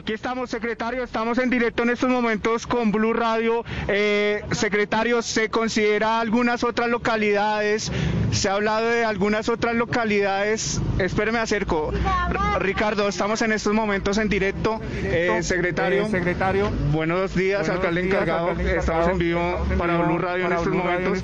Aquí estamos, secretario, estamos en directo en estos momentos con Blue Radio. Eh, secretario, ¿se considera algunas otras localidades? Se ha hablado de algunas otras localidades. Espéreme, acerco. R- Ricardo, estamos en estos momentos en directo. Eh, secretario. Eh, secretario. Buenos días, Buenos alcalde días, encargado. alcalde Estamos en vivo para Blue Radio en estos momentos.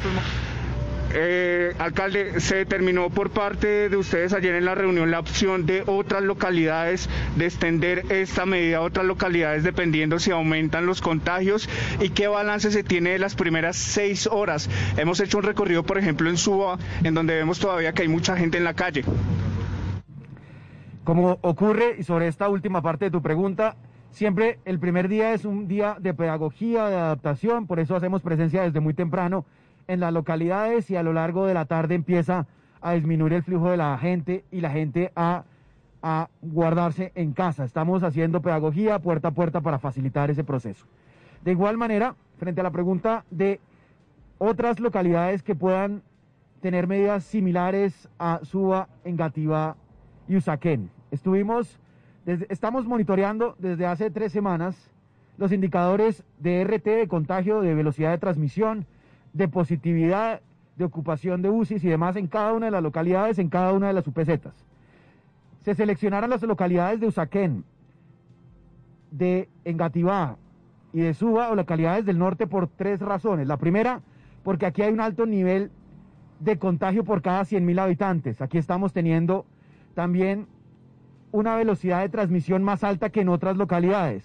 Eh, alcalde, se determinó por parte de ustedes ayer en la reunión la opción de otras localidades, de extender esta medida a otras localidades dependiendo si aumentan los contagios y qué balance se tiene de las primeras seis horas. Hemos hecho un recorrido, por ejemplo, en Suba, en donde vemos todavía que hay mucha gente en la calle. Como ocurre, y sobre esta última parte de tu pregunta, siempre el primer día es un día de pedagogía, de adaptación, por eso hacemos presencia desde muy temprano en las localidades y a lo largo de la tarde empieza a disminuir el flujo de la gente y la gente a, a guardarse en casa. Estamos haciendo pedagogía puerta a puerta para facilitar ese proceso. De igual manera, frente a la pregunta de otras localidades que puedan tener medidas similares a Suba, Engativá y Usaquén. Estuvimos, desde- estamos monitoreando desde hace tres semanas los indicadores de RT, de contagio, de velocidad de transmisión, de positividad, de ocupación de UCIs y demás en cada una de las localidades, en cada una de las UPZs. Se seleccionaron las localidades de Usaquén, de Engativá y de Suba o localidades del norte por tres razones. La primera, porque aquí hay un alto nivel de contagio por cada 100.000 habitantes. Aquí estamos teniendo también una velocidad de transmisión más alta que en otras localidades.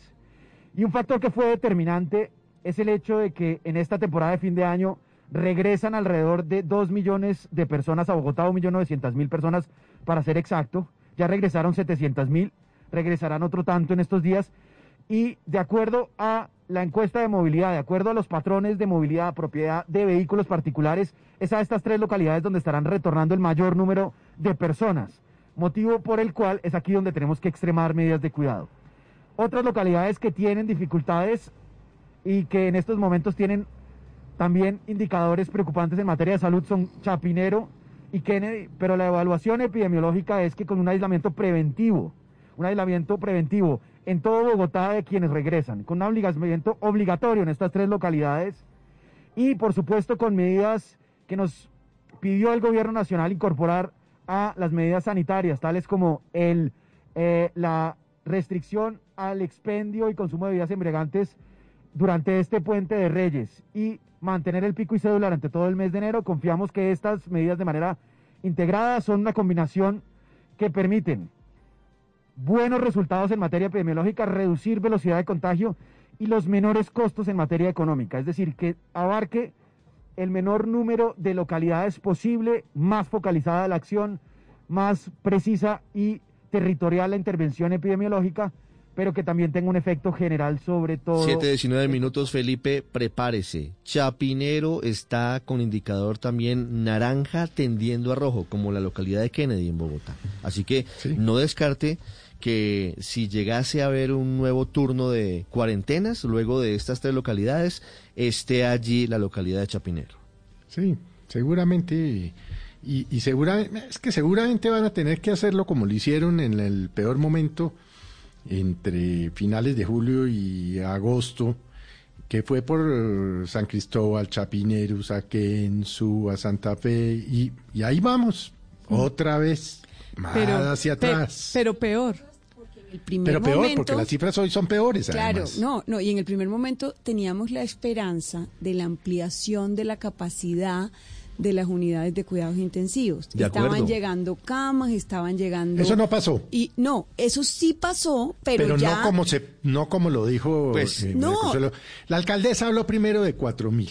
Y un factor que fue determinante es el hecho de que en esta temporada de fin de año regresan alrededor de 2 millones de personas a Bogotá, 1.900.000 personas para ser exacto. Ya regresaron 700.000, regresarán otro tanto en estos días. Y de acuerdo a la encuesta de movilidad, de acuerdo a los patrones de movilidad, propiedad de vehículos particulares, es a estas tres localidades donde estarán retornando el mayor número de personas, motivo por el cual es aquí donde tenemos que extremar medidas de cuidado. Otras localidades que tienen dificultades y que en estos momentos tienen también indicadores preocupantes en materia de salud son Chapinero y Kennedy, pero la evaluación epidemiológica es que con un aislamiento preventivo, un aislamiento preventivo en todo Bogotá de quienes regresan, con un aislamiento obligatorio en estas tres localidades y por supuesto con medidas que nos pidió el gobierno nacional incorporar a las medidas sanitarias, tales como el, eh, la restricción al expendio y consumo de bebidas embriagantes durante este puente de Reyes y mantener el pico y cédula durante todo el mes de enero. Confiamos que estas medidas de manera integrada son una combinación que permiten buenos resultados en materia epidemiológica, reducir velocidad de contagio y los menores costos en materia económica. Es decir, que abarque el menor número de localidades posible, más focalizada la acción, más precisa y territorial la intervención epidemiológica, pero que también tenga un efecto general sobre todo. 7, 19 minutos, Felipe, prepárese. Chapinero está con indicador también naranja tendiendo a rojo, como la localidad de Kennedy en Bogotá. Así que no descarte que si llegase a haber un nuevo turno de cuarentenas, luego de estas tres localidades, esté allí la localidad de Chapinero. Sí, seguramente. Y, y seguramente, es que seguramente van a tener que hacerlo como lo hicieron en el peor momento entre finales de julio y agosto, que fue por San Cristóbal, Chapinero, Saquén, Suba, Santa Fe, y, y ahí vamos, otra vez, más hacia pe- atrás. pero peor. El primer Pero peor, momento, porque las cifras hoy son peores. Claro, además. no, no, y en el primer momento teníamos la esperanza de la ampliación de la capacidad de las unidades de cuidados intensivos. De estaban acuerdo. llegando camas, estaban llegando Eso no pasó. Y no, eso sí pasó, pero, Pero, ya no como se, no como lo dijo Pues, eh, no. La alcaldesa habló primero de cuatro mil.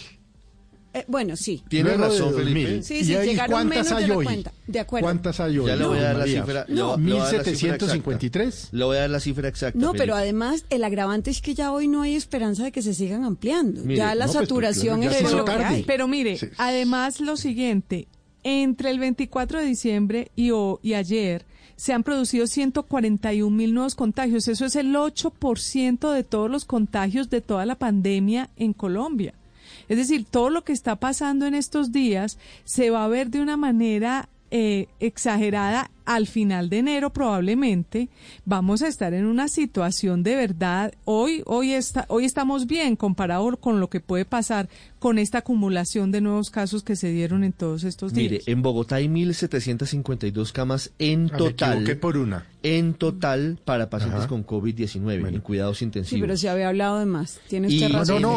Eh, bueno, sí. Tiene Luego de razón, 2000. Felipe. Sí, sí, ¿Y ahí llegaron cuántas menos de hay la hoy? cuenta. De acuerdo. ¿Cuántas hay hoy? Ya le voy a dar la cifra. No. le voy- le voy a dar la cifra 1753. exacta. Le voy a dar la cifra exacta. No, pero Felipe. además el agravante es que ya hoy no hay esperanza de que se sigan ampliando. Mire, ya la no, pues, saturación ya es lo que hay. Pero mire, Sí. además lo siguiente, entre el 24 de diciembre y, y ayer se han producido 141 mil nuevos contagios. Eso es el 8% de todos los contagios de toda la pandemia en Colombia. Es decir, todo lo que está pasando en estos días se va a ver de una manera eh, exagerada al final de enero probablemente vamos a estar en una situación de verdad hoy hoy está hoy estamos bien comparado con lo que puede pasar con esta acumulación de nuevos casos que se dieron en todos estos días. Mire, en Bogotá hay 1.752 camas en Ah, me total. equivoqué por una. En total para pacientes Ajá. con COVID-19 en cuidados intensivos. Sí, pero se había hablado de más. Tiene Y- usted No, razón. no.